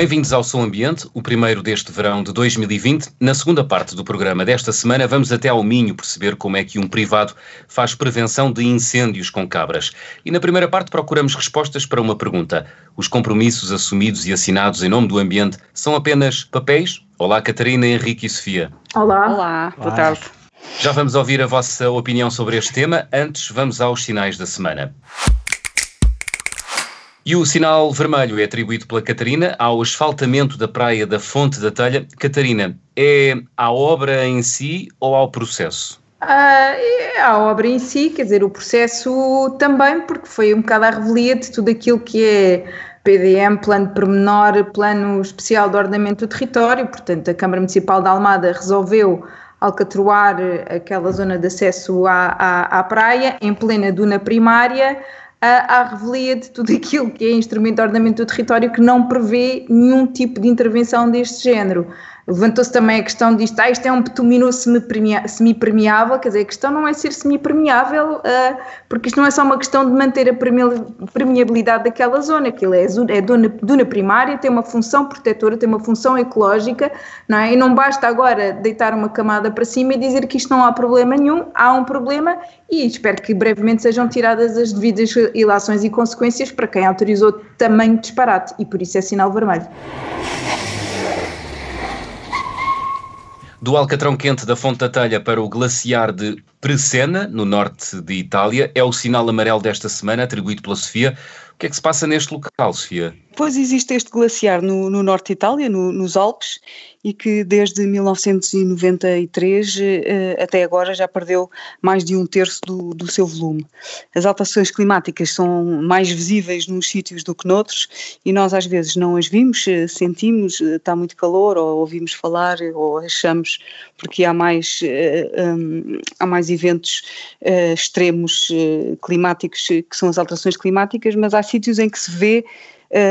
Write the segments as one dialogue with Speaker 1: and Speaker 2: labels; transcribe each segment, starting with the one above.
Speaker 1: Bem-vindos ao Som Ambiente, o primeiro deste verão de 2020. Na segunda parte do programa desta semana, vamos até ao Minho perceber como é que um privado faz prevenção de incêndios com cabras. E na primeira parte procuramos respostas para uma pergunta: os compromissos assumidos e assinados em nome do ambiente são apenas papéis? Olá, Catarina, Henrique e Sofia.
Speaker 2: Olá.
Speaker 3: Olá, boa tarde.
Speaker 1: Já vamos ouvir a vossa opinião sobre este tema. Antes, vamos aos sinais da semana. E o sinal vermelho é atribuído pela Catarina ao asfaltamento da praia da Fonte da Telha. Catarina, é à obra em si ou ao processo?
Speaker 2: Ah, é à obra em si, quer dizer, o processo também, porque foi um bocado a revelia de tudo aquilo que é PDM, Plano de Pormenor, Plano Especial de Ordenamento do Território, portanto a Câmara Municipal de Almada resolveu alcatroar aquela zona de acesso à, à, à praia, em plena duna primária, à, revelia de tudo aquilo que é instrumento de ordenamento do território que não prevê nenhum tipo de intervenção deste género. Levantou-se também a questão disto, ah, isto é um betuminoso semi-permeável, quer dizer, a questão não é ser semi-permeável, uh, porque isto não é só uma questão de manter a permeabilidade daquela zona, aquilo é, é primária, tem uma função protetora, tem uma função ecológica, não é? E não basta agora deitar uma camada para cima e dizer que isto não há problema nenhum, há um problema e espero que brevemente sejam tiradas as devidas ilações e consequências para quem autorizou tamanho disparate, e por isso é sinal vermelho.
Speaker 1: Do Alcatrão Quente da Fonte da Telha para o glaciar de Presena, no norte de Itália, é o sinal amarelo desta semana, atribuído pela Sofia. O que é que se passa neste local, Sofia?
Speaker 3: Pois existe este glaciar no, no norte de Itália, no, nos Alpes, e que desde 1993 eh, até agora já perdeu mais de um terço do, do, seu volume. As alterações climáticas são mais visíveis nos sítios do que noutros e nós às vezes não as vimos, eh, sentimos, eh, está muito calor ou ouvimos falar ou achamos porque há mais, um, há mais eventos extremos climáticos que são as alterações climáticas, mas há sítios em que se vê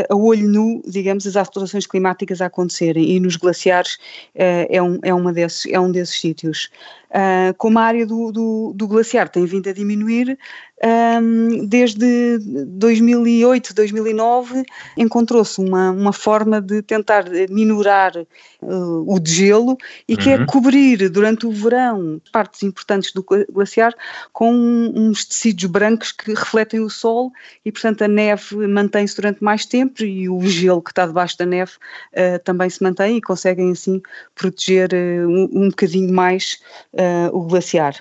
Speaker 3: a olho nu, digamos, as alterações climáticas a acontecerem e nos glaciares uh, é, um, é, uma desses, é um desses sítios. Uh, como a área do, do, do, glaciar tem vindo a diminuir, um, desde 2008, 2009, encontrou-se uma, uma forma de tentar minorar uh, o degelo e que é uhum. cobrir durante o verão partes importantes do glaciar com uns tecidos brancos que refletem o sol e, portanto, a neve mantém-se durante mais tempo e o gelo que está debaixo da neve uh, também se mantém e conseguem assim proteger um, um bocadinho mais uh, o glaciar.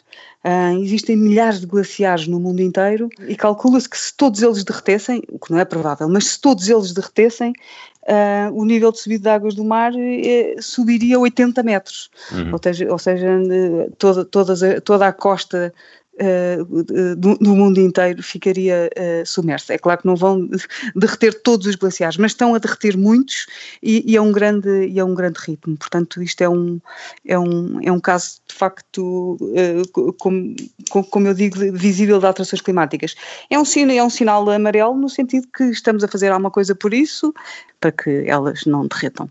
Speaker 3: Uh, existem milhares de glaciares no mundo inteiro e calcula-se que se todos eles derretessem, o que não é provável, mas se todos eles derretessem, uh, o nível de subida de águas do mar eh, subiria 80 metros. Uhum. Ou seja, ou seja toda, toda, toda a costa uh, do, do, mundo inteiro ficaria uh, submersa. É claro que não vão derreter todos os glaciares, mas estão a derreter muitos e, e, é, um grande, e é um grande ritmo. Portanto, isto é um, é um, é um caso de facto, uh, como, como eu digo, visível de alterações climáticas. É um, é um sinal amarelo no sentido que estamos a fazer alguma coisa por isso, para que elas não derretam.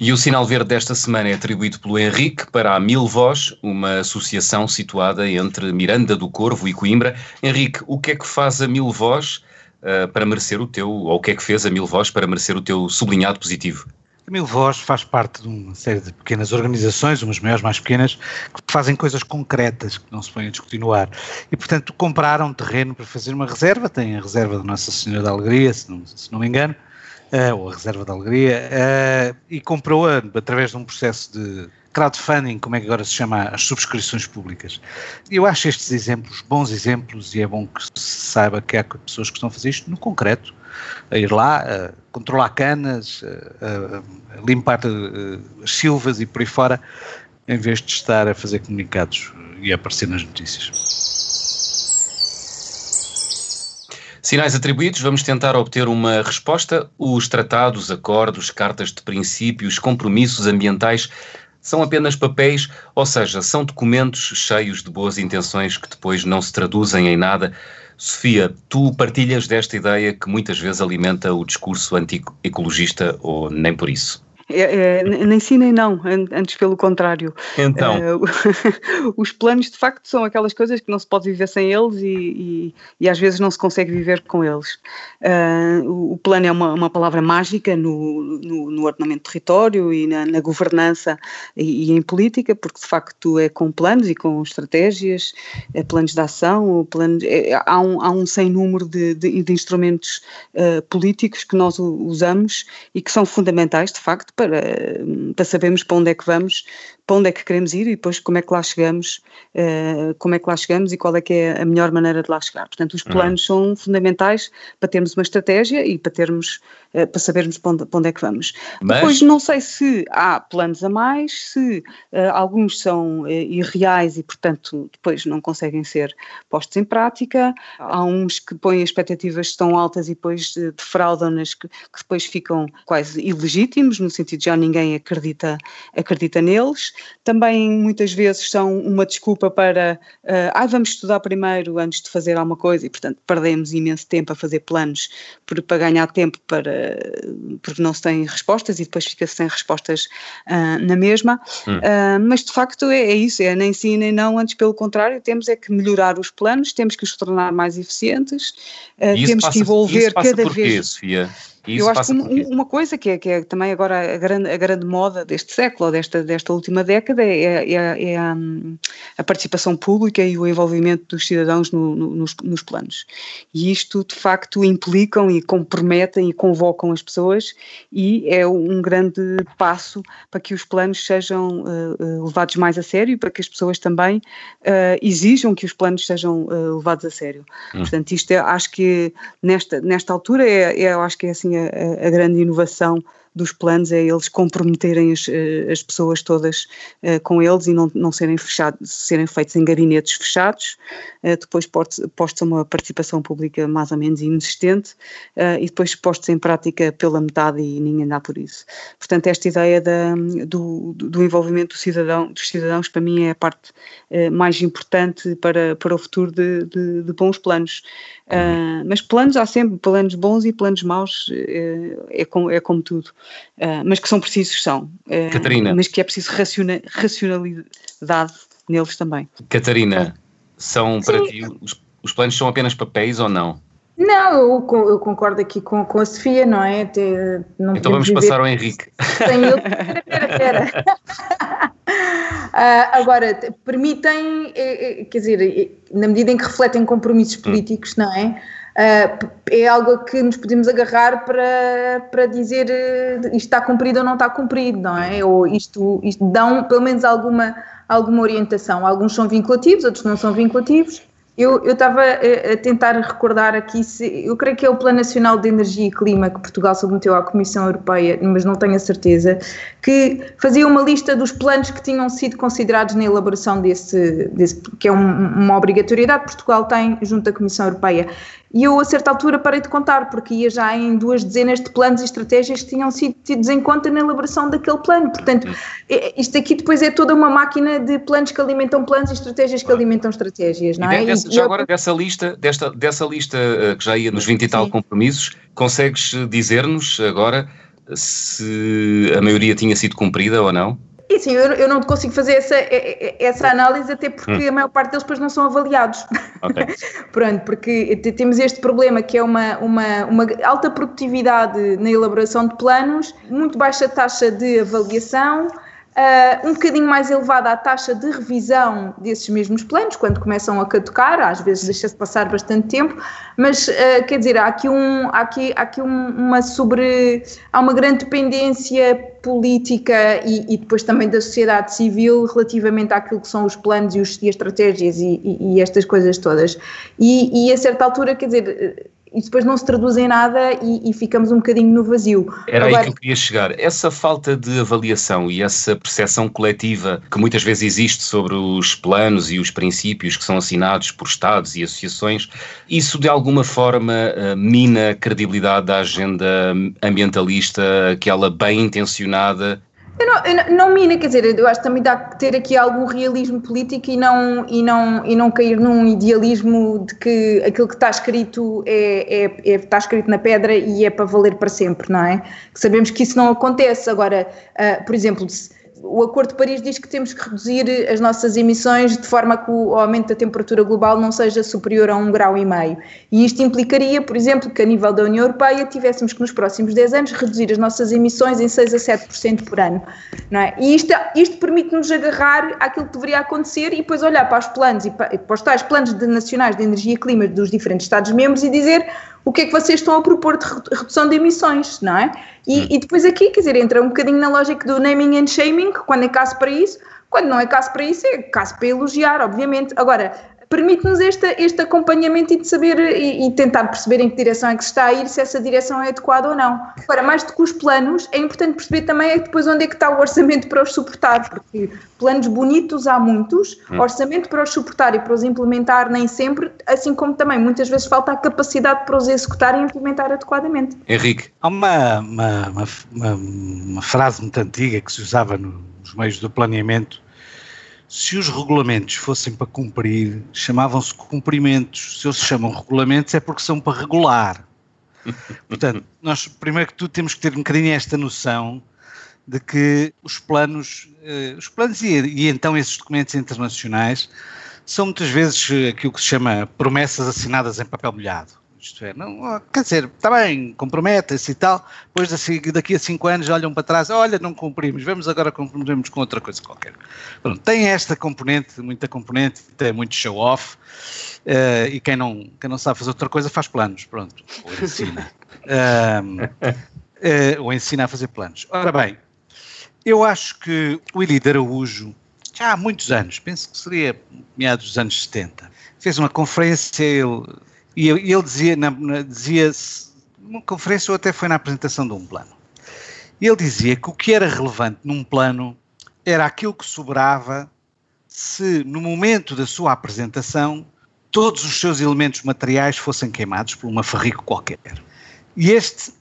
Speaker 1: E o sinal verde desta semana é atribuído pelo Henrique para a Mil Voz, uma associação situada entre Miranda do Corvo e Coimbra. Henrique, o que é que faz a Mil Voz uh, para merecer o teu, ou o que é que fez a Mil Voz para merecer o teu sublinhado positivo?
Speaker 4: A Mil Voz faz parte de uma série de pequenas organizações, umas maiores, mais pequenas, que fazem coisas concretas que não se põem a descontinuar. E, portanto, compraram terreno para fazer uma reserva, tem a reserva da Nossa Senhora da Alegria, se não, se não me engano, uh, ou a Reserva da Alegria, uh, e comprou-a através de um processo de crowdfunding, como é que agora se chama, as subscrições públicas. Eu acho estes exemplos bons exemplos e é bom que se saiba que há pessoas que estão a fazer isto no concreto, a ir lá, a controlar canas, a, a limpar as silvas e por aí fora, em vez de estar a fazer comunicados e a aparecer nas notícias.
Speaker 1: Sinais atribuídos, vamos tentar obter uma resposta. Os tratados, acordos, cartas de princípios, compromissos ambientais são apenas papéis, ou seja, são documentos cheios de boas intenções que depois não se traduzem em nada. Sofia, tu partilhas desta ideia que muitas vezes alimenta o discurso anti-ecologista ou nem por isso?
Speaker 3: É, é, nem sim nem não, antes pelo contrário.
Speaker 1: Então. Uh,
Speaker 3: os planos de facto são aquelas coisas que não se pode viver sem eles e, e, e às vezes não se consegue viver com eles. Uh, o plano é uma, uma palavra mágica no, no, no, ordenamento do território e na, na governança e, e, em política, porque de facto é com planos e com estratégias, é planos de ação, planos, é, há, um, há um sem número de, de, de instrumentos uh, políticos que nós usamos e que são fundamentais de facto para, para sabermos para onde é que vamos, para onde é que queremos ir e depois como é que lá chegamos, uh, como é que lá chegamos e qual é que é a melhor maneira de lá chegar. Portanto, os uhum. planos uhum. são fundamentais para termos uma estratégia e para termos, uh, para sabermos para onde, para onde, é que vamos. Mas... Depois não sei se há planos a mais, se uh, alguns são irreais e portanto depois não conseguem ser postos em prática, há uns que põem expectativas tão altas e depois defraudam-nas que, que depois ficam quase ilegítimos, no sentido de já ninguém acredita, acredita neles. Também muitas vezes são uma desculpa para, uh, ah, vamos estudar primeiro antes de fazer alguma coisa e, portanto, perdemos imenso tempo a fazer planos por, para ganhar tempo para, porque não se tem respostas e depois fica-se sem respostas uh, na mesma. Hum. Uh, mas, de facto, é, é, isso, é nem sim nem não, antes pelo contrário, temos é que melhorar os planos, temos que os tornar mais eficientes, uh, temos
Speaker 1: passa,
Speaker 3: que envolver cada
Speaker 1: vez... Sofia?
Speaker 3: Eu acho que uma coisa que é, que é também agora a grande, a grande moda deste século, desta, desta última década, é, é, é a, a, participação pública e o envolvimento dos cidadãos no, no, nos, nos, planos. E isto, de facto, implicam e comprometem e convocam as pessoas e é um grande passo para que os planos sejam uh, levados mais a sério e para que as pessoas também uh, exijam que os planos sejam uh, levados a sério. Hum. Portanto, isto é, acho que nesta, nesta altura é, é, eu acho que é assim a, a grande inovação dos planos é eles comprometerem as, eh, as pessoas todas uh, com eles e não, não serem fechados, serem feitos em gabinetes fechados, uh, depois postos a uma participação pública mais ou menos inexistente uh, e depois postos em prática pela metade e ninguém dá por isso. Portanto, esta ideia da, do, do envolvimento do cidadão, dos cidadãos para mim é a parte mais importante para, para o futuro de, de, de bons planos. Uh, mas planos há sempre planos bons e planos maus, é, como, é como tudo. Uh, mas que são precisos, são.
Speaker 1: Catarina.
Speaker 3: Mas que é preciso raciona, racionalidade neles também.
Speaker 1: Catarina, são Sim. para ti, os, os planos são apenas papéis ou não?
Speaker 2: Não, eu, eu, concordo aqui com, com a Sofia, não é? Te,
Speaker 1: não então vamos passar ao Henrique.
Speaker 2: Sem ele. Espera, espera. Uh, agora, permitem, eh, eh, quer dizer, eh, na medida em que refletem compromissos hum. políticos, não é? Uh, é algo que nos podemos agarrar para, para dizer uh, isto está cumprido ou não está cumprido, não é? Ou isto, isto dão pelo menos alguma, alguma orientação. Alguns são vinculativos, outros não são vinculativos. Eu estava a, a, tentar recordar aqui, se, eu creio que é o Plano Nacional de Energia e Clima que Portugal submeteu à Comissão Europeia, mas não tenho a certeza, que fazia uma lista dos planos que tinham sido considerados na elaboração desse, desse que é um, uma obrigatoriedade que Portugal tem junto à Comissão Europeia. E eu, a certa altura, parei de contar, porque ia já em duas dezenas de planos e estratégias que tinham sido tidos em conta na elaboração daquele plano. Portanto, é, isto aqui depois é toda uma máquina de planos que alimentam planos e estratégias que alimentam estratégias, não é?
Speaker 1: Dessa, já eu... agora, dessa lista, desta, dessa lista eh, que já ia nos 20 e tal Sim. compromissos, consegues dizer-nos agora se a maioria tinha sido cumprida ou não?
Speaker 2: E sim, eu, eu não consigo fazer essa, essa análise, até porque hum. a maior parte deles depois não são avaliados.
Speaker 1: Okay.
Speaker 2: Pronto, porque temos este problema que é uma, uma, uma alta produtividade na elaboração de planos, muito baixa taxa de avaliação Uh, um bocadinho mais elevada a taxa de revisão desses mesmos planos, quando começam a caducar, às vezes deixa-se passar bastante tempo, mas uh, quer dizer, há aqui, um, há aqui, há aqui um, uma sobre. há uma grande dependência política e, e, depois também da sociedade civil relativamente àquilo que são os planos e, os, e as estratégias e, e, estas coisas todas. E, a certa altura, quer dizer e depois não se traduz em nada e, e ficamos um bocadinho no vazio.
Speaker 1: Era Agora, aí que eu queria chegar. Essa falta de avaliação e essa percepção coletiva que muitas vezes existe sobre os planos e os princípios que são assinados por Estados e associações, isso de alguma forma uh, mina a credibilidade da agenda ambientalista, aquela bem intencionada
Speaker 2: eu não, eu não, mina, quer dizer, eu acho que também dá que ter aqui algum realismo político e não, e não, e não cair num idealismo de que aquilo que está escrito é, é, é está escrito na pedra e é para valer para sempre, não é? Sabemos que isso não acontece. Agora, uh, por exemplo, se, o Acordo de Paris diz que temos que reduzir as nossas emissões de forma que o aumento da temperatura global não seja superior a um grau e meio. E isto implicaria, por exemplo, que a nível da União Europeia tivéssemos que nos próximos 10 anos reduzir as nossas emissões em 6 a 7% por ano. Não é? E isto, isto permite-nos agarrar àquilo que deveria acontecer e depois olhar para os planos e para, para os tais planos de nacionais de energia e clima dos diferentes Estados-membros e dizer o que é que vocês estão a propor de redução de emissões, não é? E, hum. e, depois aqui, quer dizer, entra um bocadinho na lógica do naming and shaming, quando é caso para isso, quando não é caso para isso, é caso para elogiar, obviamente. Agora, permite-nos este, este acompanhamento e de saber e, e, tentar perceber em que direção é que se está a ir, se essa direção é adequada ou não. Agora, mais do que os planos, é importante perceber também é depois onde é que está o orçamento para os suportar, porque planos bonitos há muitos, hum. orçamento para os suportar e para os implementar nem sempre, assim como também muitas vezes falta a capacidade para os executar e implementar adequadamente.
Speaker 1: Henrique.
Speaker 4: Há uma, uma, uma, uma frase muito antiga que se usava nos meios do planeamento se os regulamentos fossem para cumprir, chamavam-se cumprimentos. Se eles se chamam regulamentos é porque são para regular. Portanto, nós primeiro que tudo temos que ter um bocadinho esta noção de que os planos, eh, os planos e, e, então esses documentos internacionais são muitas vezes aquilo que se chama promessas assinadas em papel molhado. Isto é, não, quer dizer, está bem, comprometa-se e tal, depois daqui a cinco anos olham para trás, olha, não cumprimos, vamos agora comprometemos com outra coisa qualquer. Pronto, tem esta componente, muita componente, tem muito show-off, uh, e quem não, quem não sabe fazer outra coisa faz planos, pronto, ou ensina. uh, uh, ou ensina a fazer planos. Ora bem, eu acho que o Eli de Araújo, já há muitos anos, penso que seria meados dos anos 70, fez uma conferência, ele e ele dizia, na, na, dizia numa conferência ou até foi na apresentação de um plano. Ele dizia que o que era relevante num plano era aquilo que sobrava se no momento da sua apresentação todos os seus elementos materiais fossem queimados por uma farrico qualquer. E este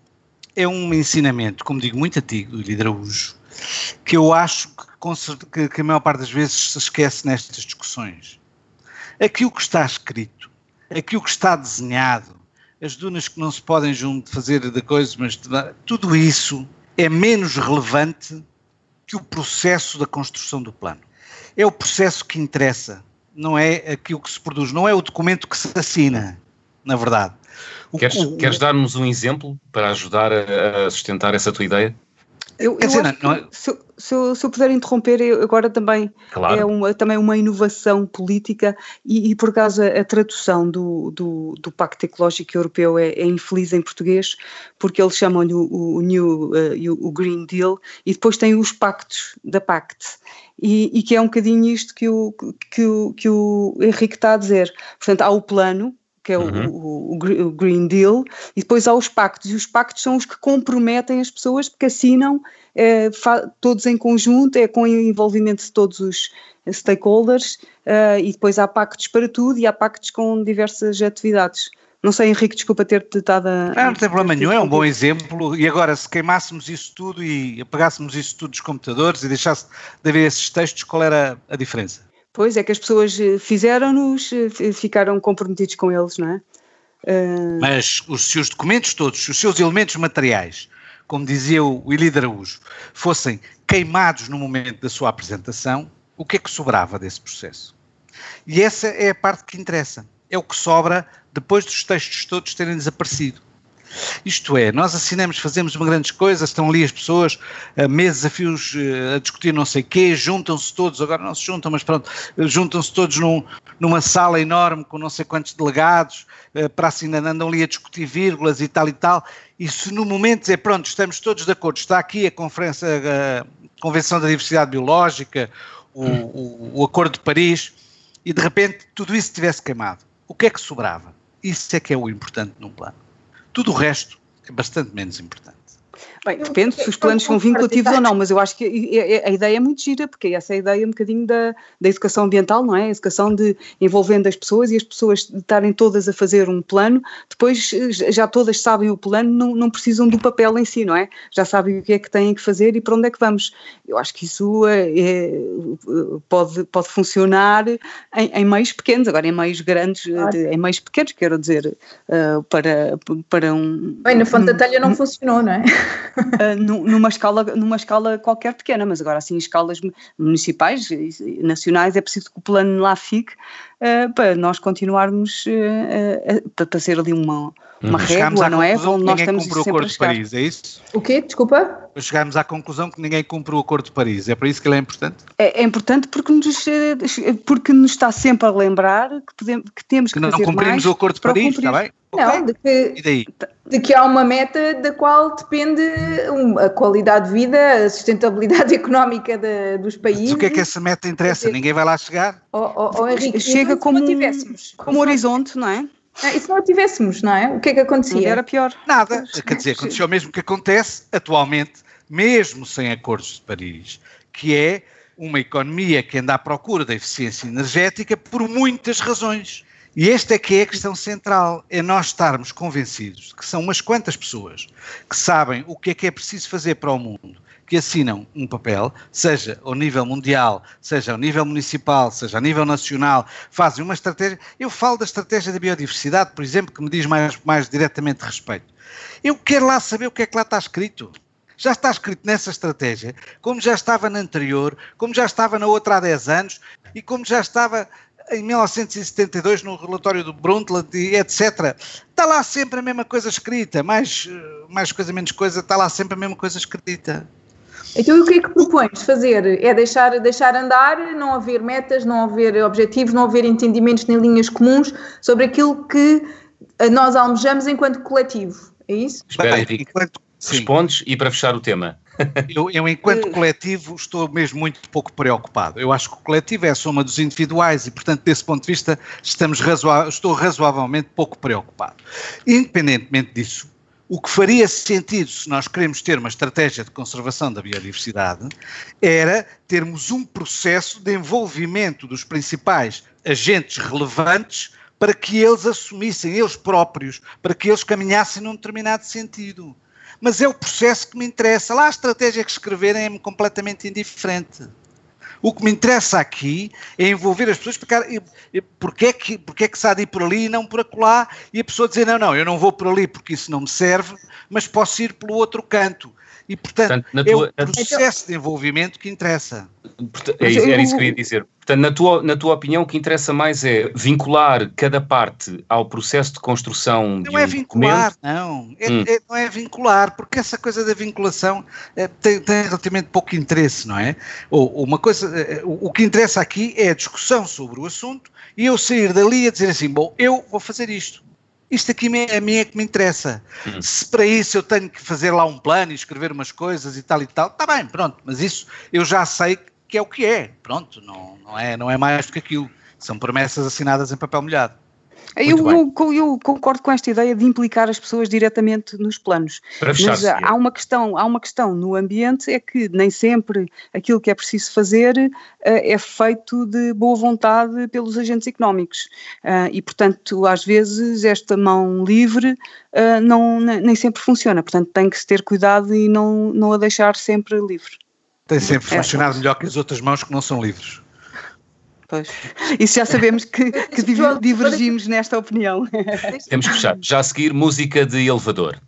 Speaker 4: é um ensinamento, como digo, muito antigo do Lidraújo, que eu acho que, que a maior parte das vezes se esquece nestas discussões. Aquilo que está escrito aquilo que está desenhado, as dunas que não se podem junto fazer de coisas, mas tudo isso é menos relevante que o processo da construção do plano. É o processo que interessa, não é aquilo que se produz, não é o documento que se assina, na verdade.
Speaker 1: O, queres, o, queres dar-nos um exemplo para ajudar a, a sustentar essa tua ideia?
Speaker 3: Eu, eu dizer, não, é? se, se, eu, se, eu, puder interromper, eu, agora também claro. é uma, também uma inovação política e, e por acaso a, a tradução do, do, do, Pacto Ecológico Europeu é, é, infeliz em português, porque eles chamam-lhe o, o, New, uh, o Green Deal e depois tem os pactos da PACT. E, e que é um bocadinho isto que o, que, o, que o Henrique está a dizer. Portanto, há o plano, que é uhum. o, o, o, Green Deal, e depois há os pactos, e os pactos são os que comprometem as pessoas porque assinam é, todos em conjunto, é com o envolvimento de todos os stakeholders, uh, e depois há pactos para tudo e há pactos com diversas atividades. Não sei, Henrique, desculpa ter-te estado a.
Speaker 4: Não, não tem problema nenhum, é um bom exemplo. E agora, se queimássemos isso tudo e apagássemos isso tudo dos computadores e deixasse de haver esses textos, qual era a diferença?
Speaker 3: Pois é que as pessoas eh, fizeram-nos, eh, ficaram comprometidos com eles, não é?
Speaker 4: Uh... Mas os seus documentos todos, os seus elementos materiais, como dizia o Eli Araújo, fossem queimados no momento da sua apresentação, o que é que sobrava desse processo? E essa é a parte que interessa. É o que sobra depois dos textos todos terem desaparecido. Isto é, nós assinamos, fazemos uma grandes coisas, estão ali as pessoas, a meses a fios eh, a discutir não sei o quê, juntam-se todos, agora não se juntam, mas pronto, juntam-se todos num, numa sala enorme com não sei quantos delegados, eh, para assinar, andam ali a discutir vírgulas e tal e tal, e se no momento dizer, pronto, estamos todos de acordo, está aqui a conferência, a Convenção da Diversidade Biológica, o, o, o Acordo de Paris, e de repente tudo isso tivesse queimado, o que é que sobrava? Isso é que é o importante num plano. Tudo o resto é bastante menos importante.
Speaker 3: Bem, depende se os planos são vinculativos ou não, mas eu acho que a ideia é muito gira, porque essa é a ideia um bocadinho da, da educação ambiental, não é? A educação de envolvendo as pessoas e as pessoas estarem todas a fazer um plano, depois já todas sabem o plano, não, não precisam do papel em si, não é? Já sabem o que é que têm que fazer e para onde é que vamos. Eu acho que isso é, é, pode, pode funcionar em, em, meios pequenos, agora em meios grandes, de, em meios pequenos, quero dizer, uh, para, para um.
Speaker 2: Bem, na Fonte da Telha não um, funcionou, não é?
Speaker 3: Uh, numa, escala, numa escala qualquer pequena, mas agora assim, escalas municipais e nacionais, é preciso que o plano lá fique uh, para nós continuarmos uh, para ser ali uma, uma uhum. régua, não é?
Speaker 4: Onde nós estamos sempre o Acordo de Paris, é isso?
Speaker 2: O quê? Desculpa?
Speaker 4: Chegámos à conclusão que ninguém cumpre o Acordo de Paris, é para isso que ele é importante?
Speaker 3: É, é importante porque nos, porque nos está sempre a lembrar que, podemos, que temos que, que
Speaker 4: não cumprimos o Acordo de Paris, está bem?
Speaker 2: Não, okay. de, que, de que há uma meta da qual depende a qualidade de vida, a sustentabilidade económica de, dos países. Mas
Speaker 4: o que é que essa meta interessa? Ninguém vai lá chegar?
Speaker 2: Oh, oh, oh Henrique,
Speaker 3: Chega como, como horizonte, não é?
Speaker 2: Ah, e se não a tivéssemos, não é? O que é que acontecia?
Speaker 3: Era pior.
Speaker 4: Nada. Quer dizer, aconteceu o mesmo que acontece atualmente, mesmo sem acordos de Paris, que é uma economia que anda à procura da eficiência energética por muitas razões. E esta é que é a questão central, é nós estarmos convencidos que são umas quantas pessoas que sabem o que é que é preciso fazer para o mundo, que assinam um papel, seja ao nível mundial, seja ao nível municipal, seja a nível nacional, fazem uma estratégia. Eu falo da estratégia da biodiversidade, por exemplo, que me diz mais, mais diretamente respeito. Eu quero lá saber o que é que lá está escrito. Já está escrito nessa estratégia, como já estava na anterior, como já estava na outra há 10 anos e como já estava em 1972 no relatório do Brundtland e etc. Está lá sempre a mesma coisa escrita, mais, mais coisa, menos coisa, está lá sempre a mesma coisa escrita.
Speaker 2: Então o que é que propões fazer? É deixar, deixar andar, não haver metas, não haver objetivos, não haver entendimentos nem linhas comuns sobre aquilo que nós almejamos enquanto coletivo, é isso?
Speaker 1: Espera, Henrique, enquanto... respondes e para fechar o tema.
Speaker 4: Eu, eu, enquanto coletivo, estou mesmo muito pouco preocupado. Eu acho que o coletivo é a soma dos individuais e, portanto, desse ponto de vista, estamos razoa estou razoavelmente pouco preocupado. Independentemente disso, o que faria sentido se nós queremos ter uma estratégia de conservação da biodiversidade era termos um processo de envolvimento dos principais agentes relevantes para que eles assumissem eles próprios, para que eles caminhassem num determinado sentido mas é o processo que me interessa. Lá a estratégia que escreverem é-me completamente indiferente. O que me interessa aqui é envolver as pessoas, porque, porque, é que, porque é que se há de ir por ali e não por acolá, e a pessoa dizer, não, não, eu não vou por ali porque isso não me serve, mas posso ir pelo outro canto. E, portanto, portanto é tua, o processo de envolvimento que interessa.
Speaker 1: É era isso que eu ia dizer. Portanto, na tua, na tua opinião, o que interessa mais é vincular cada parte ao processo de construção
Speaker 4: não de um é vincular, documento? não. É, hum. é, não é vincular, porque essa coisa da vinculação é, tem, tem, relativamente pouco interesse, não é? Ou, uma coisa, é, o, o que interessa aqui é a discussão sobre o assunto e eu sair dali a dizer assim, bom, eu vou fazer isto. Isto aqui a mim é que me interessa. Hum. Se para isso eu tenho que fazer lá um plano e escrever umas coisas e tal e tal, está bem, pronto, mas isso eu já sei que é o que é. Pronto, não, não, é, não é mais do que aquilo. São promessas assinadas em papel molhado.
Speaker 3: Eu, eu, eu, concordo com esta ideia de implicar as pessoas diretamente nos planos.
Speaker 1: Para fechar, Mas
Speaker 3: há uma questão, há uma questão no ambiente é que nem sempre aquilo que é preciso fazer uh, é feito de boa vontade pelos agentes económicos uh, e, portanto, às vezes esta mão livre uh, não, nem sempre funciona. Portanto, tem que se ter cuidado e não, não a deixar sempre livre.
Speaker 4: Tem sempre é, funcionado melhor que as outras mãos que não são livres.
Speaker 3: Pois. Isso já sabemos que, que divergimos nesta opinião.
Speaker 1: Temos que fechar. Já a seguir, música de elevador.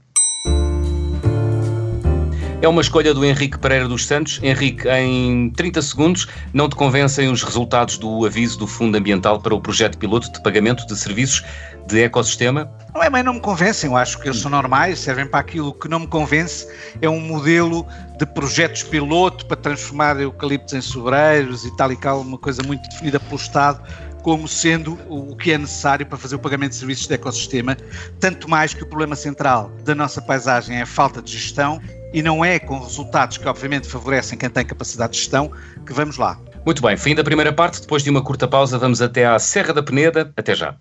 Speaker 1: É uma escolha do Henrique Pereira dos Santos. Henrique, em 30 segundos, não te convencem os resultados do aviso do Fundo Ambiental para o projeto piloto de pagamento de serviços de ecossistema?
Speaker 4: Não é, mas não me convencem. Eu acho que eles são normais, servem para aquilo que não me convence. É um modelo de projetos piloto para transformar eucaliptos em sobreiros e tal e tal, uma coisa muito definida pelo Estado como sendo o que é necessário para fazer o pagamento de serviços de ecossistema, tanto mais que o problema central da nossa paisagem é a falta de gestão e não é com resultados que obviamente favorecem quem tem capacidade de gestão que vamos lá.
Speaker 1: Muito bem, fim da primeira parte, depois de uma curta pausa vamos até à Serra da Peneda, até já.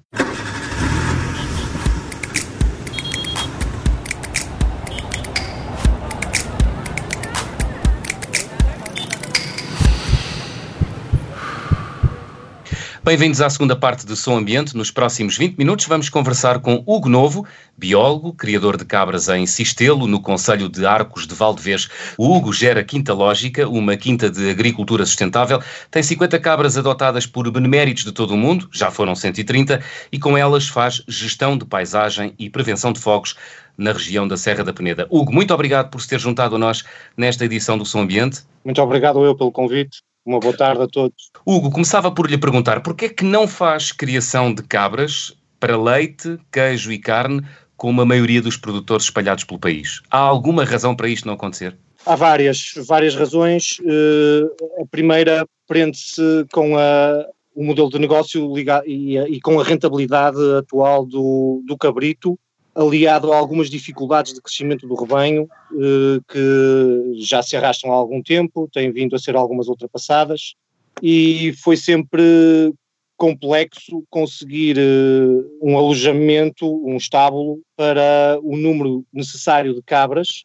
Speaker 1: Bem-vindos à segunda parte do Som Ambiente. Nos próximos 20 minutos vamos conversar com Hugo Novo, biólogo, criador de cabras em Sistelo, no Conselho de Arcos de Valdevez. O Hugo gera Quinta Lógica, uma quinta de agricultura sustentável. Tem 50 cabras adotadas por beneméritos de todo o mundo, já foram 130, e com elas faz gestão de paisagem e prevenção de fogos na região da Serra da Peneda. Hugo, muito obrigado por se ter juntado a nós nesta edição do Som Ambiente.
Speaker 5: Muito obrigado eu pelo convite. Uma boa tarde a todos.
Speaker 1: Hugo, começava por lhe perguntar porquê é que não faz criação de cabras para leite, queijo e carne, como a maioria dos produtores espalhados pelo país? Há alguma razão para isto não acontecer?
Speaker 5: Há várias, várias razões. Uh, a primeira prende-se com a, o modelo de negócio ligado, e, e, com a rentabilidade atual do, do cabrito, aliado a algumas dificuldades de crescimento do rebanho, eh, que já se arrastam há algum tempo, têm vindo a ser algumas ultrapassadas, e foi sempre complexo conseguir eh, um alojamento, um estábulo, para o número necessário de cabras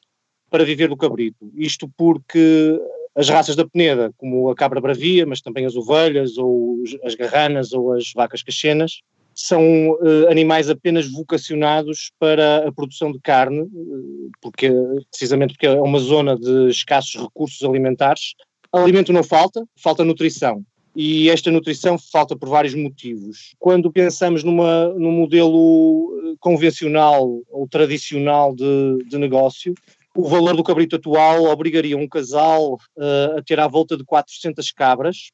Speaker 5: para viver do cabrito. Isto porque as raças da peneda, como a cabra bravia, mas também as ovelhas, ou as garranas, ou as vacas cachenas, são uh, animais apenas vocacionados para a produção de carne, uh, porque, precisamente porque é uma zona de escassos recursos alimentares. Alimento não falta, falta nutrição. E esta nutrição falta por vários motivos. Quando pensamos numa, num modelo eh, convencional ou tradicional de, de negócio, o valor do cabrito atual obrigaria um casal uh, a ter à volta de 400 cabras,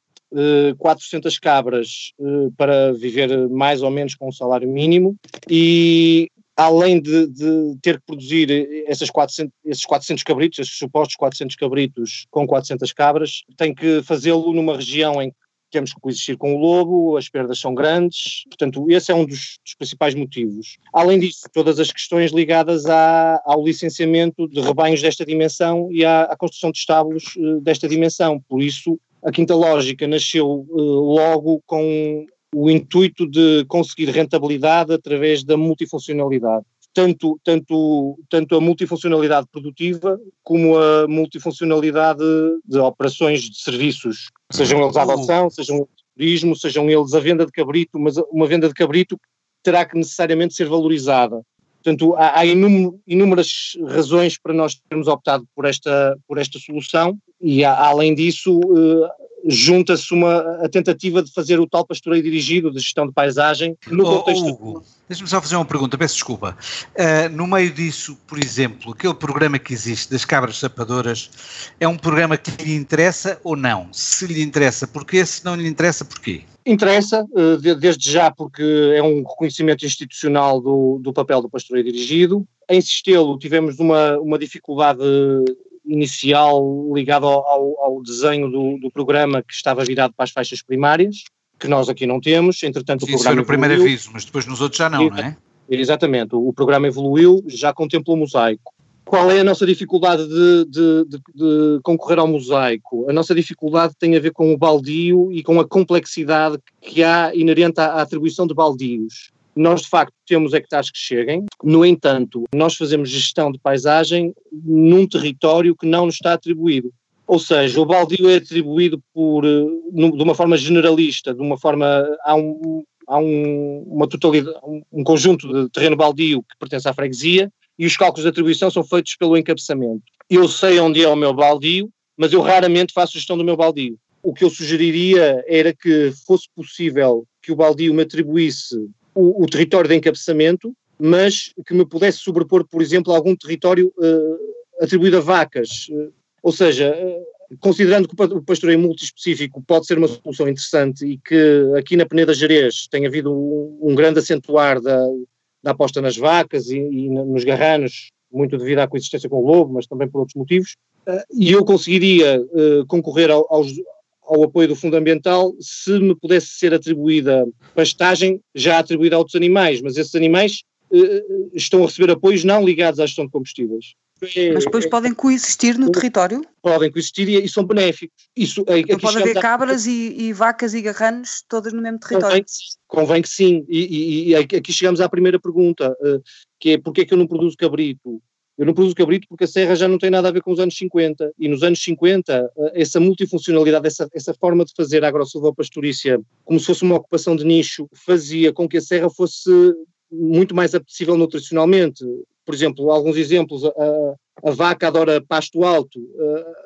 Speaker 5: 400 eh, cabras uh, para viver mais ou menos com um salário mínimo e além de, de ter que produzir essas 400, esses 400 cabritos, esses supostos 400 cabritos com 400 cabras, tem que fazê-lo numa região em que temos que coexistir com o lobo, as perdas são grandes, portanto, esse é um dos, dos principais motivos. Além disso, todas as questões ligadas à, ao licenciamento de rebanhos desta dimensão e à, à construção de estábulos uh, desta dimensão. Por isso, a Quinta Lógica nasceu uh, logo com o intuito de conseguir rentabilidade através da multifuncionalidade. Tanto, tanto, tanto a multifuncionalidade produtiva como a multifuncionalidade de operações de serviços, sejam eles a adoção, sejam eles turismo, sejam eles a venda de cabrito, mas uma venda de cabrito terá que necessariamente ser valorizada. Portanto, há, há inúmeras razões para nós termos optado por esta, por esta solução e, há, além disso, uh, junta-se uma, a tentativa de fazer o tal pastoreio dirigido de gestão de paisagem no oh, contexto...
Speaker 4: Hugo, deixa-me só fazer uma pergunta, peço desculpa. Uh, no meio disso, por exemplo, aquele programa que existe das cabras sapadoras é um programa que lhe interessa ou não? Se lhe interessa, porquê? Se não lhe interessa, porquê?
Speaker 5: Interessa, eh, desde já, porque é um reconhecimento institucional do, do papel do pastoreio dirigido. Em Sistelo tivemos uma, uma dificuldade inicial ligada ao, ao, desenho do, do, programa que estava virado para as faixas primárias, que nós aqui não temos. Entretanto,
Speaker 4: Sim, o programa. Isso foi no primeiro aviso, mas depois nos outros já não, não é?
Speaker 5: Exatamente, o programa evoluiu, já contempla o mosaico. Qual é a nossa dificuldade de, de, de, de, concorrer ao mosaico? A nossa dificuldade tem a ver com o baldio e com a complexidade que há inerente à, à atribuição de baldios. Nós, de facto, temos hectares que cheguem, no entanto, nós fazemos gestão de paisagem num território que não nos está atribuído. Ou seja, o baldio é atribuído por, eh, de uma forma generalista, de uma forma. Há um, há um, uma totalidade, um conjunto de terreno baldio que pertence à freguesia, e os cálculos de atribuição são feitos pelo encabeçamento. Eu sei onde é o meu baldio, mas eu raramente faço gestão do meu baldio. O que eu sugeriria era que fosse possível que o baldio me atribuísse o, o território de encabeçamento, mas que me pudesse sobrepor, por exemplo, algum território uh, atribuído a vacas. Uh, ou seja, uh, considerando que o pastoreio multiespecífico pode ser uma solução interessante e que aqui na Peneda Jerez tem havido um, um grande acentuar da, da aposta nas vacas e, e, nos garranos, muito devido à coexistência com o lobo, mas também por outros motivos, e eu conseguiria uh, concorrer ao, aos, ao apoio do Fundo Ambiental se me pudesse ser atribuída pastagem já atribuída a outros animais, mas esses animais uh, estão a receber apoios não ligados à gestão de combustíveis.
Speaker 3: Mas depois podem coexistir no território?
Speaker 5: Podem coexistir e, e são benéficos. Isso,
Speaker 3: então pode haver cabras e, e, vacas e garranos todas no mesmo território?
Speaker 5: Convém que sim. E, e, aqui chegamos à primeira pergunta, uh, que é porque é que eu não produzo cabrito? Eu não produzo cabrito porque a serra já não tem nada a ver com os anos 50. E nos anos 50, eh, essa multifuncionalidade, essa, essa forma de fazer a agrosilvopastorícia como se fosse uma ocupação de nicho, fazia com que a serra fosse muito mais apetecível nutricionalmente. Por exemplo, alguns exemplos, a, a vaca adora pasto alto,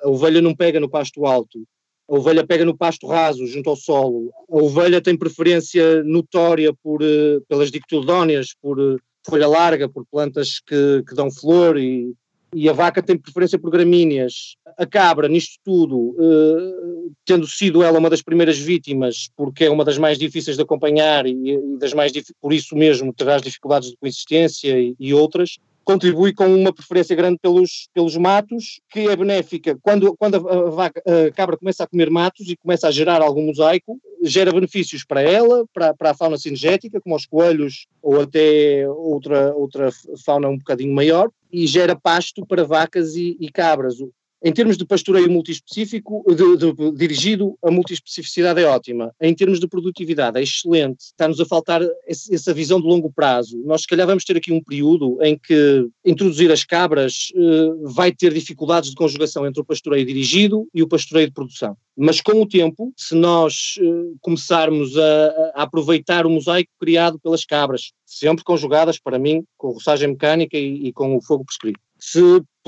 Speaker 5: a ovelha não pega no pasto alto, a ovelha pega no pasto raso, junto ao solo, a ovelha tem preferência notória por, eh, pelas dicotiledóneas, por eh, folha larga, por plantas que, que dão flor e, e a vaca tem preferência por gramíneas. A cabra, nisto tudo, eh, tendo sido ela uma das primeiras vítimas, porque é uma das mais difíceis de acompanhar e, e das mais por isso mesmo terá as dificuldades de coexistência e, e outras, contribui com uma preferência grande pelos, pelos matos, que é benéfica quando, quando a, vaca, a cabra começa a comer matos e começa a gerar algum mosaico, gera benefícios para ela, para, para a fauna cinegética, como os coelhos ou até outra, outra fauna um bocadinho maior, e gera pasto para vacas e, e cabras. Em termos de pastoreio multiespecífico, de, de, dirigido, a multiespecificidade é ótima. Em termos de produtividade, é excelente. Está-nos a faltar esse, essa visão de longo prazo. Nós, se calhar, vamos ter aqui um período em que introduzir as cabras uh, vai ter dificuldades de conjugação entre o pastoreio dirigido e o pastoreio de produção. Mas com o tempo, se nós uh, começarmos a, a, aproveitar o mosaico criado pelas cabras, sempre conjugadas, para mim, com roçagem mecânica e, e com o fogo prescrito, se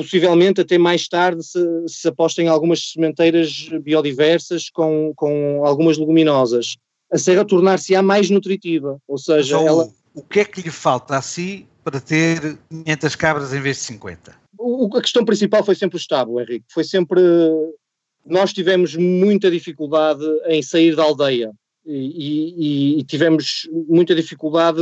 Speaker 5: possivelmente até mais tarde se, se aposta em algumas sementeiras biodiversas com, com algumas leguminosas. A serra tornar-se-á mais nutritiva, ou seja,
Speaker 4: então,
Speaker 5: ela...
Speaker 4: O que é que lhe falta a si para ter 500 cabras em vez de 50?
Speaker 5: O, a questão principal foi sempre o estábulo, Henrique. Foi sempre... Nós tivemos muita dificuldade em sair da aldeia e, e, e tivemos muita dificuldade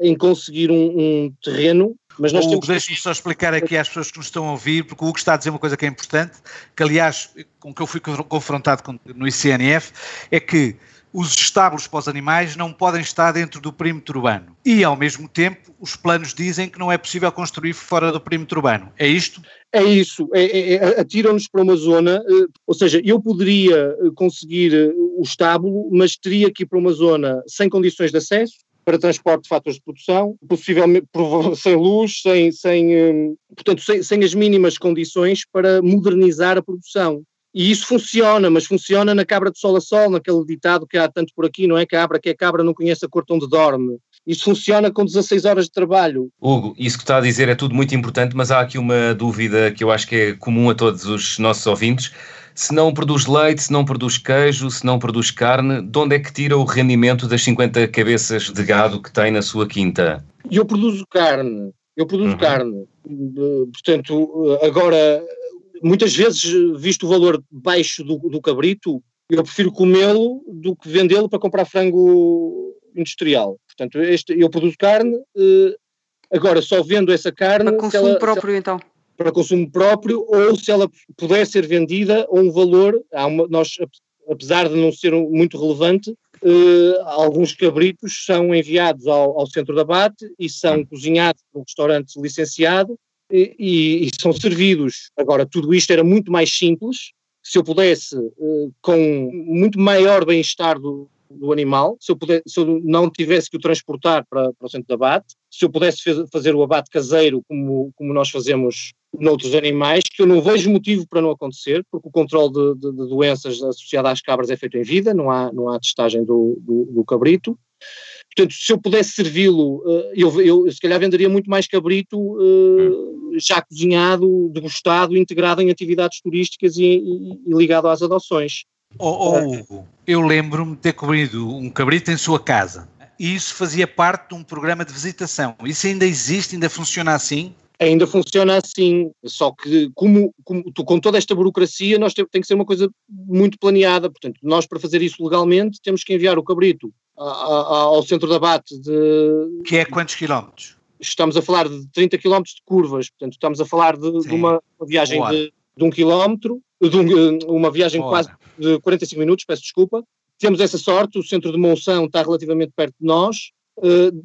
Speaker 5: em conseguir um, um terreno
Speaker 4: mas nós Hugo, temos... deixe-me só explicar aqui às pessoas que nos estão a ouvir, porque o Hugo está a dizer uma coisa que é importante, que aliás, com que eu fui confrontado com, no ICNF, é que os estábulos para os animais não podem estar dentro do perímetro urbano. E, ao mesmo tempo, os planos dizem que não é possível construir fora do perímetro urbano. É isto?
Speaker 5: É isso. É, é, é, Atiram-nos para uma zona, eh, ou seja, eu poderia eh, conseguir eh, o estábulo, mas teria que ir para uma zona sem condições de acesso, para transporte de fatores de produção, possivelmente sem luz, sem, sem, hum, portanto, sem, sem as mínimas condições para modernizar a produção. E isso funciona, mas funciona na cabra de sol a sol, naquele ditado que há tanto por aqui, não é? Cabra que é cabra não conhece a cor onde dorme. Isso funciona com 16 horas de trabalho.
Speaker 1: Hugo, isso que está a dizer é tudo muito importante, mas há aqui uma dúvida que eu acho que é comum a todos os nossos ouvintes se não produz leite, se não produz queijo, se não produz carne, de onde é que tira o rendimento das 50 cabeças de gado que tem na sua quinta?
Speaker 5: Eu produzo carne, eu produzo uhum. carne. Portanto, agora, muitas vezes, visto o valor baixo do, do cabrito, eu prefiro comê-lo do que vendê-lo para comprar frango industrial. Portanto, este, eu produzo carne, eh, agora só vendo essa carne.
Speaker 3: Para consumo ela, próprio, ela, então
Speaker 5: para consumo próprio ou se ela puder ser vendida a um valor, há uma, nós, apesar de não ser muito relevante, uh, alguns cabritos são enviados ao, ao, centro de abate e são cozinhados por um restaurante licenciado e, e, e, são servidos. Agora, tudo isto era muito mais simples se eu pudesse, uh, com muito maior bem-estar do, do animal, se eu, puder, se eu não tivesse que o transportar para, para o centro de abate, se eu pudesse fazer o abate caseiro como, como nós fazemos noutros animais, que eu não vejo motivo para não acontecer, porque o controle de, de, de doenças associadas às cabras é feito em vida, não há, não há testagem do, do, do cabrito. Portanto, se eu pudesse servi-lo, eh, eu, eu se calhar venderia muito mais cabrito uh, já cozinhado, degustado, integrado em atividades turísticas e, e, e ligado às adoções.
Speaker 4: Oh, oh Hugo, eu lembro-me de ter comido um cabrito em sua casa e isso fazia parte de um programa de visitação. Isso ainda existe, ainda funciona assim?
Speaker 5: Ainda funciona assim, só que como, como com toda esta burocracia nós tem, tem, que ser uma coisa muito planeada, portanto nós para fazer isso legalmente temos que enviar o cabrito a, a, ao centro de abate de...
Speaker 4: Que é quantos quilómetros?
Speaker 5: Estamos a falar de 30 quilómetros de curvas, portanto estamos a falar de, de uma, uma, viagem de, de, um quilómetro, de um, uma viagem quase de 45 minutos, peço desculpa, temos essa sorte, o centro de Monção está relativamente perto de nós,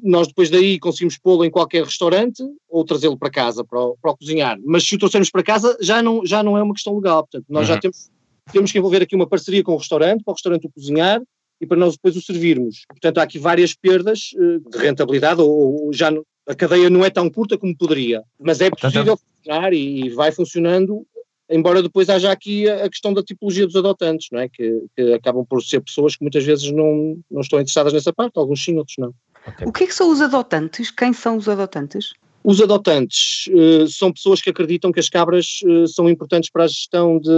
Speaker 5: nós depois daí conseguimos pô-lo em qualquer restaurante ou trazê-lo para casa para o, para o, cozinhar. Mas se o trouxermos para casa já não, já não é uma questão legal, portanto nós uhum. já temos, temos que envolver aqui uma parceria com o restaurante, para o restaurante o cozinhar, e para nós depois o servirmos. Portanto, há aqui várias perdas uh, de rentabilidade, ou, ou já a cadeia não é tão curta como poderia, mas é possível funcionar e, e vai funcionando embora depois haja aqui a, questão da tipologia dos adotantes, não é? Que, que, acabam por ser pessoas que muitas vezes não, não estão interessadas nessa parte, alguns sim, outros não.
Speaker 3: Okay. O que é que são os adotantes? Quem são os adotantes?
Speaker 5: Os adotantes uh, são pessoas que acreditam que as cabras uh, são importantes para a gestão de,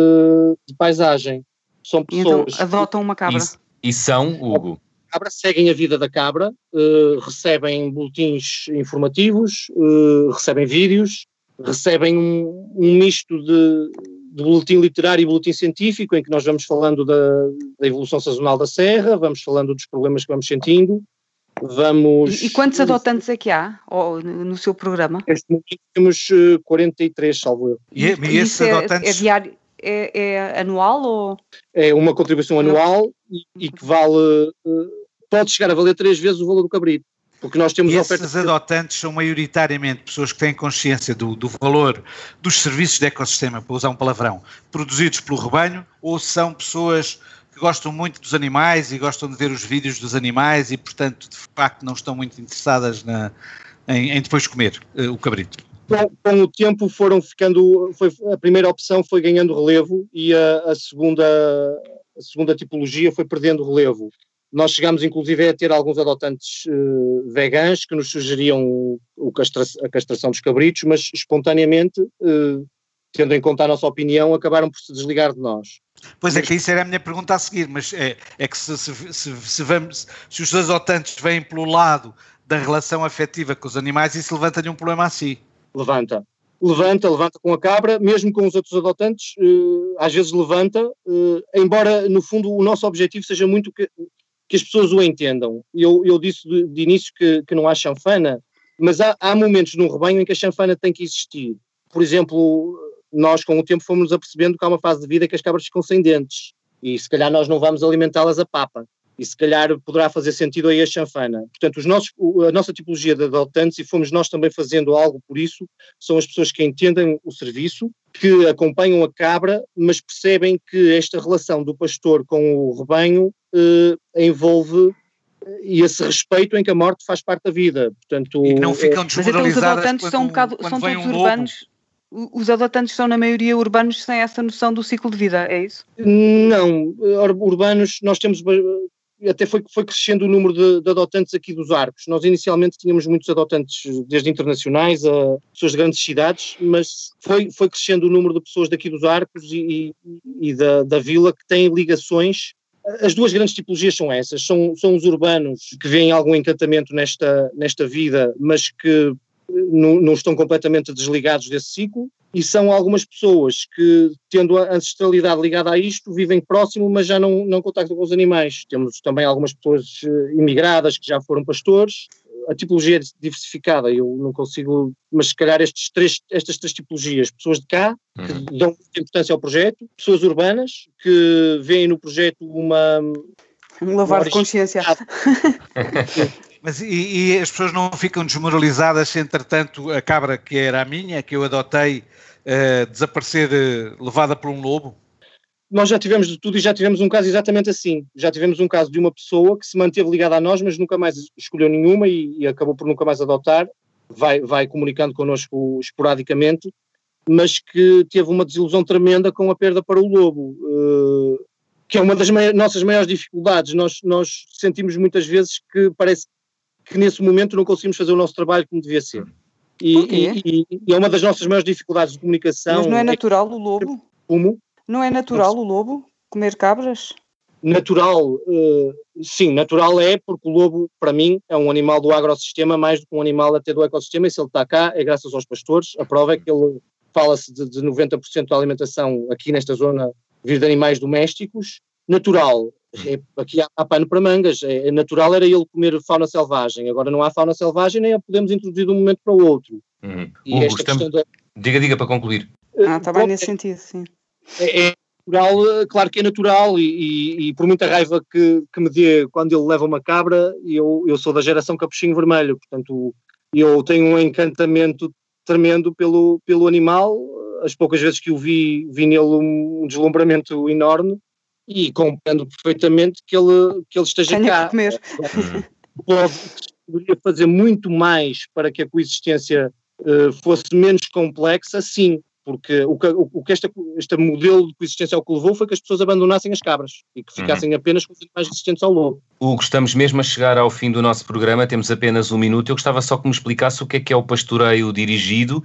Speaker 5: de paisagem. São
Speaker 3: então, pessoas. Então, adotam uma cabra.
Speaker 1: E, e são, Hugo?
Speaker 5: Cabra, seguem a vida da cabra, uh, recebem boletins informativos, recebem vídeos, recebem um, um misto de, de boletim literário e boletim científico, em que nós vamos falando da, da, evolução sazonal da serra, vamos falando dos problemas que vamos sentindo, vamos...
Speaker 3: E, e quantos adotantes é que há ou, no seu programa?
Speaker 5: Este momento temos 43, eh, salvo eu.
Speaker 3: E, e, e esses é, adotantes... É, diário, é, é, anual ou...?
Speaker 5: É uma contribuição anual e, que vale... Eh, pode chegar a valer três vezes o valor do cabrito. Porque nós temos
Speaker 4: e esses adotantes são maioritariamente pessoas que têm consciência do, do, valor dos serviços de ecossistema, para usar um palavrão, produzidos pelo rebanho, ou são pessoas que gostam muito dos animais e gostam de ver os vídeos dos animais e, portanto, de facto não estão muito interessadas na, em, em depois comer uh, o cabrito?
Speaker 5: Com, com, o tempo foram ficando, foi, a primeira opção foi ganhando relevo e a, a segunda, a segunda tipologia foi perdendo relevo. Nós chegámos, inclusive, a ter alguns adotantes uh, veganos que nos sugeriam o castra a castração dos cabritos, mas espontaneamente, uh, tendo em conta a nossa opinião, acabaram por se desligar de nós.
Speaker 4: Pois é, que isso era a minha pergunta a seguir, mas é, é que se, se, se, se, vamos, se os adotantes vêm pelo lado da relação afetiva com os animais, isso levanta-lhe um problema a si.
Speaker 5: Levanta. Levanta, levanta com a cabra, mesmo com os outros adotantes, uh, às vezes levanta, uh, embora no fundo o nosso objetivo seja muito que, que as pessoas o entendam. Eu, eu disse de, de início que, que, não há chanfana, mas há, há, momentos num rebanho em que a chanfana tem que existir. Por exemplo, nós com o tempo fomos apercebendo que há uma fase de vida que as cabras ficam sem dentes e se calhar nós não vamos alimentá-las a papa e se calhar poderá fazer sentido aí a chanfana. Portanto, os nossos, a nossa tipologia de adotantes, e fomos nós também fazendo algo por isso, são as pessoas que entendem o serviço, que acompanham a cabra, mas percebem que esta relação do pastor com o rebanho eh, envolve e esse respeito em que a morte faz parte da vida. Portanto,
Speaker 4: e não ficam desmoralizadas
Speaker 3: Mas então os adotantes são um bocado, são todos um urbanos. Os adotantes são na maioria urbanos sem essa noção do ciclo de vida, é isso?
Speaker 5: Não, urbanos nós temos até foi, foi crescendo o número de, de, adotantes aqui dos arcos. Nós inicialmente tínhamos muitos adotantes, desde internacionais a pessoas de grandes cidades, mas foi, foi crescendo o número de pessoas daqui dos arcos e, e, e da, da vila que têm ligações as duas grandes tipologias são essas, são, são os urbanos que veem algum encantamento nesta, nesta vida, mas que não, não, estão completamente desligados desse ciclo, e são algumas pessoas que, tendo a ancestralidade ligada a isto, vivem próximo, mas já não, não contactam com os animais. Temos também algumas pessoas eh, imigradas que já foram pastores, a tipologia é diversificada, eu não consigo, mas se calhar estes três, estas três tipologias, pessoas de cá, que uhum. dão importância ao projeto, pessoas urbanas, que veem no projeto uma...
Speaker 3: Um lavar de consciência.
Speaker 4: Mas e, e, as pessoas não ficam desmoralizadas se, entretanto, a cabra que era a minha, que eu adotei, uh, desaparecer uh, levada por um lobo?
Speaker 5: nós já tivemos de tudo e já tivemos um caso exatamente assim. Já tivemos um caso de uma pessoa que se manteve ligada a nós, mas nunca mais escolheu nenhuma e, e acabou por nunca mais adotar. Vai, vai comunicando connosco esporadicamente, mas que teve uma desilusão tremenda com a perda para o lobo, uh, que é uma das nossas maiores dificuldades. Nós, nós sentimos muitas vezes que parece nesse momento não conseguimos fazer o nosso trabalho como devia ser. E, e, e, e é uma das nossas maiores dificuldades de comunicação.
Speaker 3: Mas não é natural o lobo?
Speaker 5: Como?
Speaker 3: Não é natural o lobo comer cabras?
Speaker 5: Natural, uh, sim, natural é porque o lobo, para mim, é um animal do agrossistema mais do que um animal até do ecossistema, e se ele está cá é graças aos pastores. A prova é que ele fala-se de, de 90% da alimentação aqui nesta zona vir de animais domésticos. Natural, é, aqui há, há, pano para mangas, é, é, natural era ele comer fauna selvagem, agora não há fauna selvagem, nem a podemos introduzir de um momento para o outro.
Speaker 1: Uhum. E Hugo, esta estamos... Diga, diga para concluir.
Speaker 3: Ah, está bem nesse sentido, sim.
Speaker 5: É, é natural, claro que é natural, e, e, e, por muita raiva que, que me dê quando ele leva uma cabra, eu, eu sou da geração capuchinho vermelho, portanto eu tenho um encantamento tremendo pelo, pelo animal, as poucas vezes que o vi, vi nele um deslumbramento enorme, e compreendo perfeitamente que ele, que ele esteja
Speaker 3: Tenha
Speaker 5: cá.
Speaker 3: que comer.
Speaker 5: Pode, poderia fazer muito mais para que a coexistência uh, fosse menos complexa, sim, porque o que, o que esta, este modelo de coexistência ao que levou foi que as pessoas abandonassem as cabras e que ficassem uhum. apenas com mais resistentes ao lobo.
Speaker 1: Hugo, estamos mesmo a chegar ao fim do nosso programa, temos apenas um minuto. Eu gostava só que me explicasse o que é que é o pastoreio dirigido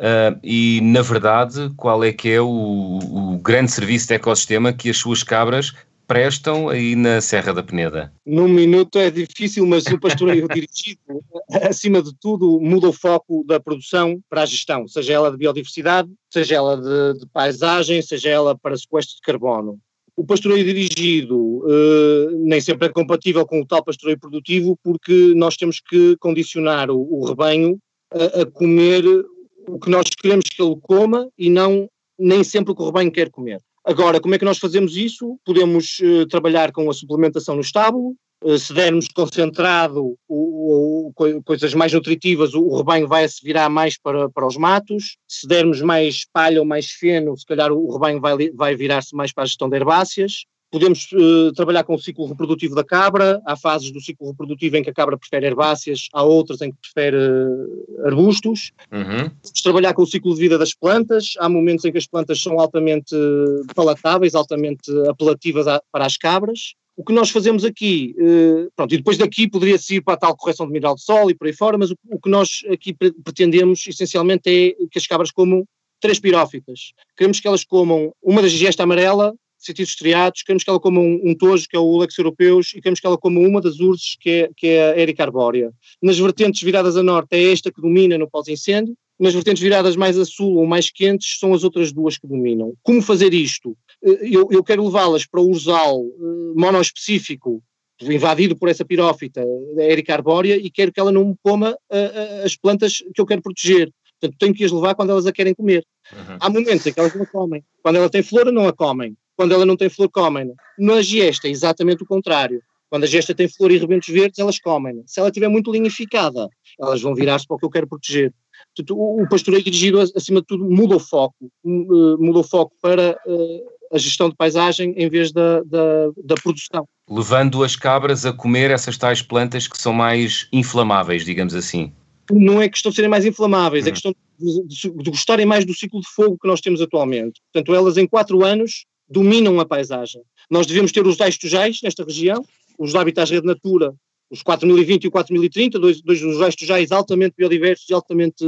Speaker 1: uh, e, na verdade, qual é que é o, o grande serviço de ecossistema que as suas cabras prestam aí na Serra da Peneda?
Speaker 5: Num minuto é difícil, mas o pastoreio dirigido, acima de tudo, muda o foco da produção para a gestão, seja ela de biodiversidade, seja ela de, de paisagem, seja ela para sequestro de carbono. O pastoreio dirigido eh, nem sempre é compatível com o tal pastoreio produtivo, porque nós temos que condicionar o, o rebanho a, a comer o que nós queremos que ele coma e não nem sempre o que o rebanho quer comer. Agora, como é que nós fazemos isso? Podemos uh, trabalhar com a suplementação no estábulo, uh, se dermos concentrado o, o, o, coisas mais nutritivas, o, rebanho vai se virar mais para, para os matos, se dermos mais palha ou mais feno, se calhar o rebanho vai, vai virar-se mais para a gestão de herbáceas. Podemos uh, trabalhar com o ciclo reprodutivo da cabra, há fases do ciclo reprodutivo em que a cabra prefere herbáceas, há outras em que prefere uh, arbustos. Uhum. Podemos trabalhar com o ciclo de vida das plantas, há momentos em que as plantas são altamente palatáveis, altamente apelativas a, para as cabras. O que nós fazemos aqui, uh, pronto, e depois daqui poderia-se ir para a tal correção de mineral de sol e por aí fora, mas o, o que nós aqui pretendemos essencialmente é que as cabras comam três pirófitas. Queremos que elas comam uma da gesta amarela, sentidos estriados, queremos que ela coma um, um tojo, que é o Lex europeus, e queremos que ela coma uma das urzes, que é, que é a Erica arbórea. Nas vertentes viradas a norte é esta que domina no pós-incêndio, nas vertentes viradas mais a sul ou mais quentes são as outras duas que dominam. Como fazer isto? Eh, eu, eu quero levá-las para o ursal uh, monoespecífico, invadido por essa pirófita, a Erica arbórea, e quero que ela não coma uh, uh, as plantas que eu quero proteger. Portanto, tenho que as levar quando elas a querem comer. Uhum. Há momentos em que elas não a comem. Quando ela tem flor, não a comem quando ela não tem flor, comem-na. Na gesta é exatamente o contrário. Quando a gesta tem flor e rebentos verdes, elas comem. Se ela estiver muito lignificada, elas vão virar-se para o que eu quero proteger. Portanto, o, pastoreio dirigido, acima de tudo, muda o foco. Muda o foco para uh, a gestão de paisagem em vez da, da, da, produção.
Speaker 1: Levando as cabras a comer essas tais plantas que são mais inflamáveis, digamos assim.
Speaker 5: Não é questão de serem mais inflamáveis, é hum. é questão de, de, de, gostarem mais do ciclo de fogo que nós temos atualmente. Portanto, elas em quatro anos dominam a paisagem. Nós devemos ter os 10 tujais nesta região, os habitats rede natura, os 4020 e o 4030, dois, dois dos 10 tujais altamente biodiversos e altamente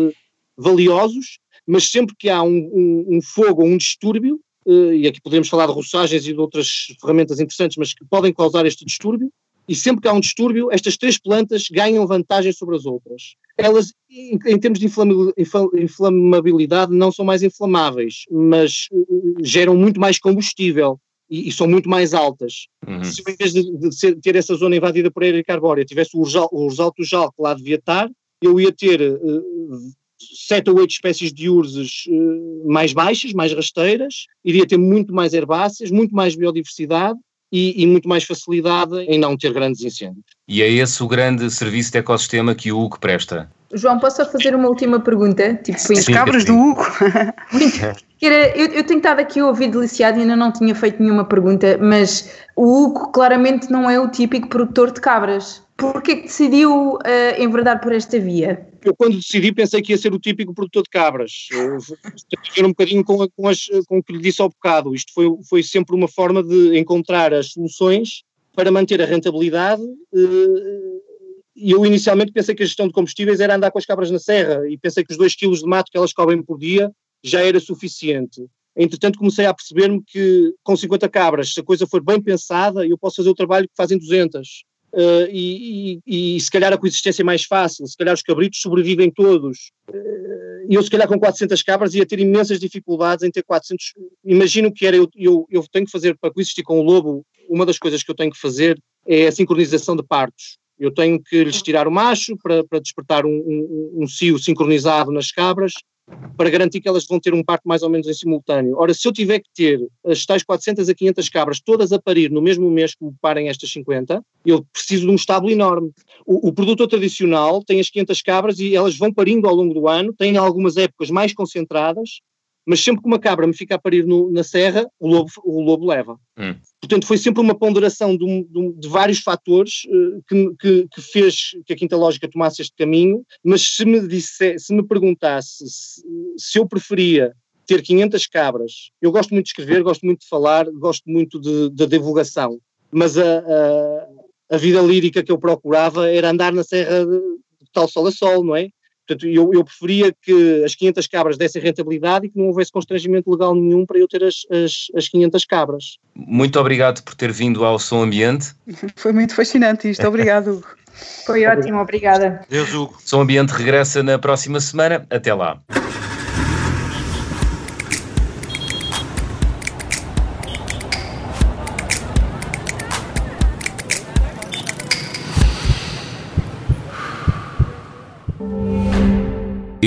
Speaker 5: valiosos, mas sempre que há um, um, um fogo ou um distúrbio, uh, e aqui podemos falar de roçagens e de outras ferramentas interessantes, mas que podem causar este distúrbio, e sempre que há um distúrbio, estas três plantas ganham vantagem sobre as outras. Elas, em, em termos de inflamabilidade, não são mais inflamáveis, mas uh, geram muito mais combustível e, e são muito mais altas. Uhum. Se em vez de, de ser, ter essa zona invadida por areia carbórea, tivesse o ursal tujal que lá devia estar, eu ia ter uh, sete ou oito espécies de urzes uh, mais baixas, mais rasteiras, iria ter muito mais herbáceas, muito mais biodiversidade e, e, muito mais facilidade em não ter grandes incêndios.
Speaker 1: E é esse o grande serviço de ecossistema que o Hugo presta?
Speaker 2: João, posso fazer uma última pergunta?
Speaker 3: Tipo, As cabras do Hugo.
Speaker 2: Era, eu, eu tenho estado aqui a ouvir deliciado e ainda não tinha feito nenhuma pergunta, mas o Hugo claramente não é o típico produtor de cabras. Por que decidiu uh, enverdar por esta via?
Speaker 5: eu quando decidi pensei que ia ser o típico produtor de cabras. Tem um bocadinho com, com, as, com o que lhe disse ao bocado. Isto foi, foi sempre uma forma de encontrar as soluções para manter a rentabilidade. Eh, e eu inicialmente pensei que a gestão de combustíveis era andar com as cabras na serra e pensei que os 2 kg de mato que elas cobrem por dia já era suficiente. Entretanto, comecei a perceber-me que com 50 cabras, se a coisa for bem pensada, eu posso fazer o trabalho que fazem 200 uh, e, e, e, se calhar a coexistência é mais fácil, se calhar os cabritos sobrevivem todos. Uh, eu, se calhar, com 400 cabras ia ter imensas dificuldades em ter 400. Imagino que era, eu, eu, eu tenho que fazer para coexistir com o lobo, uma das coisas que eu tenho que fazer é a sincronização de partos. Eu tenho que lhes tirar o macho para, para despertar um, um, um cio sincronizado nas cabras para garantir que elas vão ter um parto mais ou menos em simultâneo. Ora, se eu tiver que ter as tais 400 a 500 cabras todas a parir no mesmo mês que me parem estas 50, eu preciso de um estábulo enorme. O, o produtor tradicional tem as 500 cabras e elas vão parindo ao longo do ano, têm algumas épocas mais concentradas, mas sempre que uma cabra me fica a parir no, na serra, o lobo, o lobo leva. Hum. Portanto, foi sempre uma ponderação de, de, de vários fatores uh, que, que, que, fez que a Quinta Lógica tomasse este caminho, mas se me, disse, se me perguntasse se, se eu preferia ter 500 cabras, eu gosto muito de escrever, gosto muito de falar, gosto muito da divulgação, mas a, a, a, vida lírica que eu procurava era andar na serra de, de tal sol a sol, não é? Portanto, eu, eu, preferia que as 500 cabras dessem rentabilidade e que não houvesse constrangimento legal nenhum para eu ter as, as, as 500 cabras.
Speaker 1: Muito obrigado por ter vindo ao Som Ambiente.
Speaker 3: Foi muito fascinante isto, obrigado Hugo.
Speaker 2: Foi ótimo, obrigada.
Speaker 4: Deus, Hugo.
Speaker 1: Som Ambiente regressa na próxima semana. Até lá.